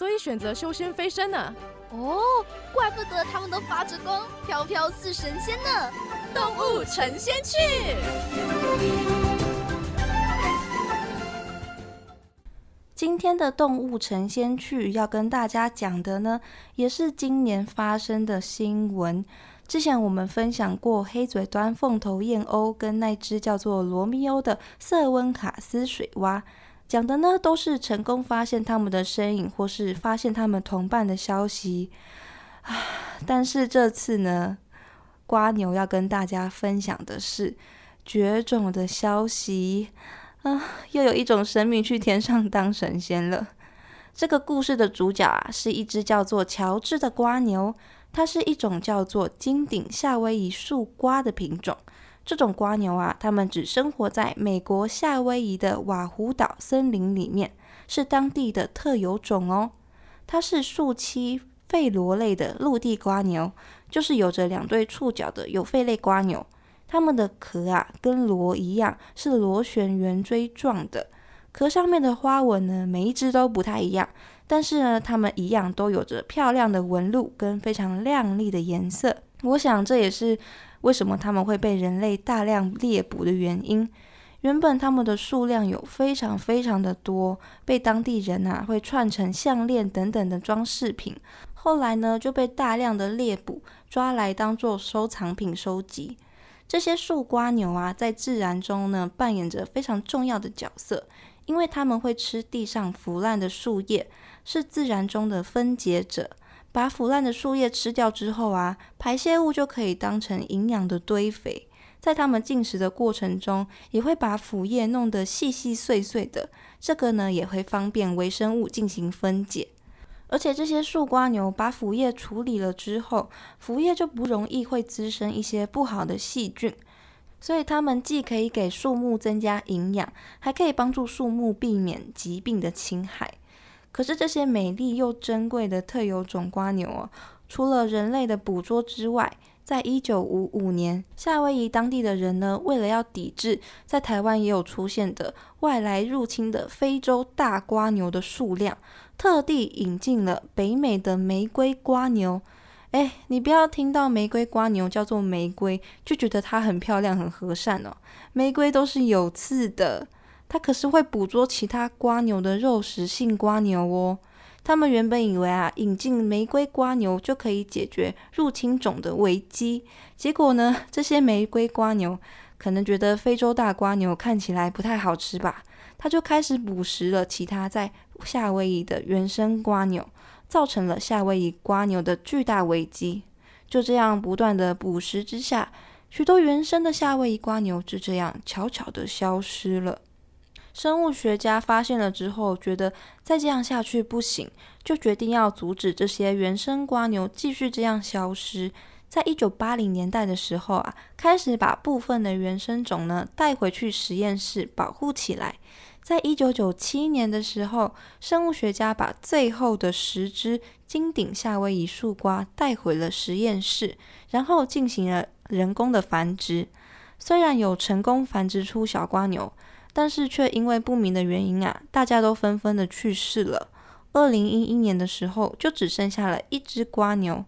所以选择修仙飞升呢。哦，怪不得他们都发着光，飘飘似神仙呢！动物成仙去。今天的动物成仙去要跟大家讲的呢，也是今年发生的新闻。之前我们分享过黑嘴端凤头燕鸥跟那只叫做罗密欧的瑟温卡斯水蛙。讲的呢都是成功发现他们的身影，或是发现他们同伴的消息啊。但是这次呢，瓜牛要跟大家分享的是绝种的消息啊，又有一种神明去天上当神仙了。这个故事的主角啊，是一只叫做乔治的瓜牛，它是一种叫做金顶夏威夷树瓜的品种。这种瓜牛啊，它们只生活在美国夏威夷的瓦胡岛森林里面，是当地的特有种哦。它是树栖肺螺类的陆地瓜牛，就是有着两对触角的有肺类瓜牛。它们的壳啊，跟螺一样，是螺旋圆锥状的。壳上面的花纹呢，每一只都不太一样，但是呢，它们一样都有着漂亮的纹路跟非常亮丽的颜色。我想这也是。为什么它们会被人类大量猎捕的原因？原本它们的数量有非常非常的多，被当地人啊会串成项链等等的装饰品。后来呢就被大量的猎捕，抓来当做收藏品收集。这些树瓜牛啊，在自然中呢扮演着非常重要的角色，因为它们会吃地上腐烂的树叶，是自然中的分解者。把腐烂的树叶吃掉之后啊，排泄物就可以当成营养的堆肥。在它们进食的过程中，也会把腐叶弄得细细碎碎的，这个呢也会方便微生物进行分解。而且这些树瓜牛把腐叶处理了之后，腐叶就不容易会滋生一些不好的细菌，所以它们既可以给树木增加营养，还可以帮助树木避免疾病的侵害。可是这些美丽又珍贵的特有种瓜牛哦，除了人类的捕捉之外，在一九五五年，夏威夷当地的人呢，为了要抵制在台湾也有出现的外来入侵的非洲大瓜牛的数量，特地引进了北美的玫瑰瓜牛。哎，你不要听到玫瑰瓜牛叫做玫瑰，就觉得它很漂亮、很和善哦。玫瑰都是有刺的。它可是会捕捉其他瓜牛的肉食性瓜牛哦。他们原本以为啊，引进玫瑰瓜牛就可以解决入侵种的危机。结果呢，这些玫瑰瓜牛可能觉得非洲大瓜牛看起来不太好吃吧，它就开始捕食了其他在夏威夷的原生瓜牛，造成了夏威夷瓜牛的巨大危机。就这样不断的捕食之下，许多原生的夏威夷瓜牛就这样悄悄的消失了。生物学家发现了之后，觉得再这样下去不行，就决定要阻止这些原生瓜牛继续这样消失。在一九八零年代的时候啊，开始把部分的原生种呢带回去实验室保护起来。在一九九七年的时候，生物学家把最后的十只金顶夏威夷树瓜带回了实验室，然后进行了人工的繁殖。虽然有成功繁殖出小瓜牛。但是却因为不明的原因啊，大家都纷纷的去世了。二零一一年的时候，就只剩下了一只瓜牛。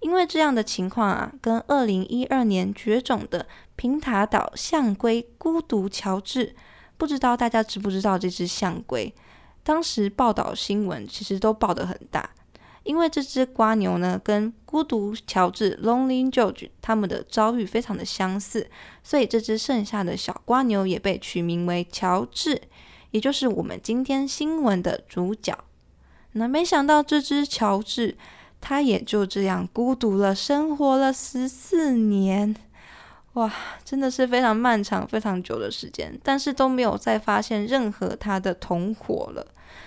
因为这样的情况啊，跟二零一二年绝种的平塔岛象龟孤独乔治，不知道大家知不知道这只象龟？当时报道新闻其实都报得很大。因为这只瓜牛呢，跟孤独乔治 （Lonely George） 他们的遭遇非常的相似，所以这只剩下的小瓜牛也被取名为乔治，也就是我们今天新闻的主角。那没想到这只乔治，它也就这样孤独了，生活了十四年，哇，真的是非常漫长、非常久的时间，但是都没有再发现任何它的同伙了。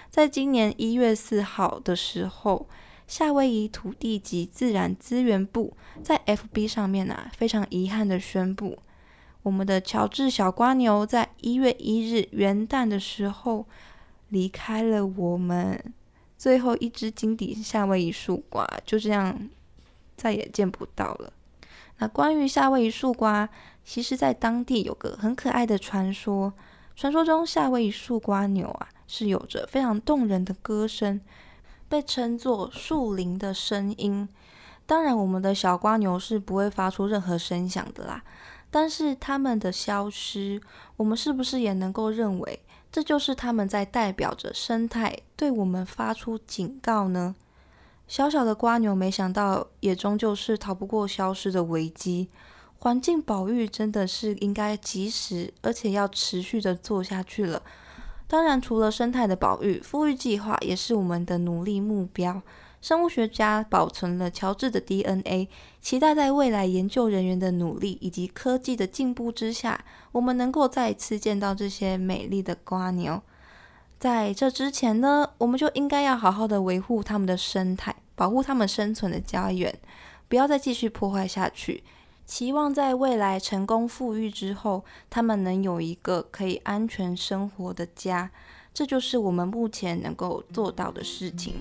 在今年一月四号的时候。夏威夷土地及自然资源部在 FB 上面啊，非常遗憾的宣布，我们的乔治小瓜牛在一月一日元旦的时候离开了我们，最后一只金底夏威夷树瓜就这样再也见不到了。那关于夏威夷树瓜，其实在当地有个很可爱的传说，传说中夏威夷树瓜牛啊是有着非常动人的歌声。被称作树林的声音，当然，我们的小瓜牛是不会发出任何声响的啦。但是它们的消失，我们是不是也能够认为这就是它们在代表着生态对我们发出警告呢？小小的瓜牛，没想到也终究是逃不过消失的危机。环境保育真的是应该及时，而且要持续的做下去了。当然，除了生态的保育，富裕计划也是我们的努力目标。生物学家保存了乔治的 DNA，期待在未来研究人员的努力以及科技的进步之下，我们能够再次见到这些美丽的瓜牛。在这之前呢，我们就应该要好好的维护它们的生态，保护它们生存的家园，不要再继续破坏下去。期望在未来成功富裕之后，他们能有一个可以安全生活的家，这就是我们目前能够做到的事情。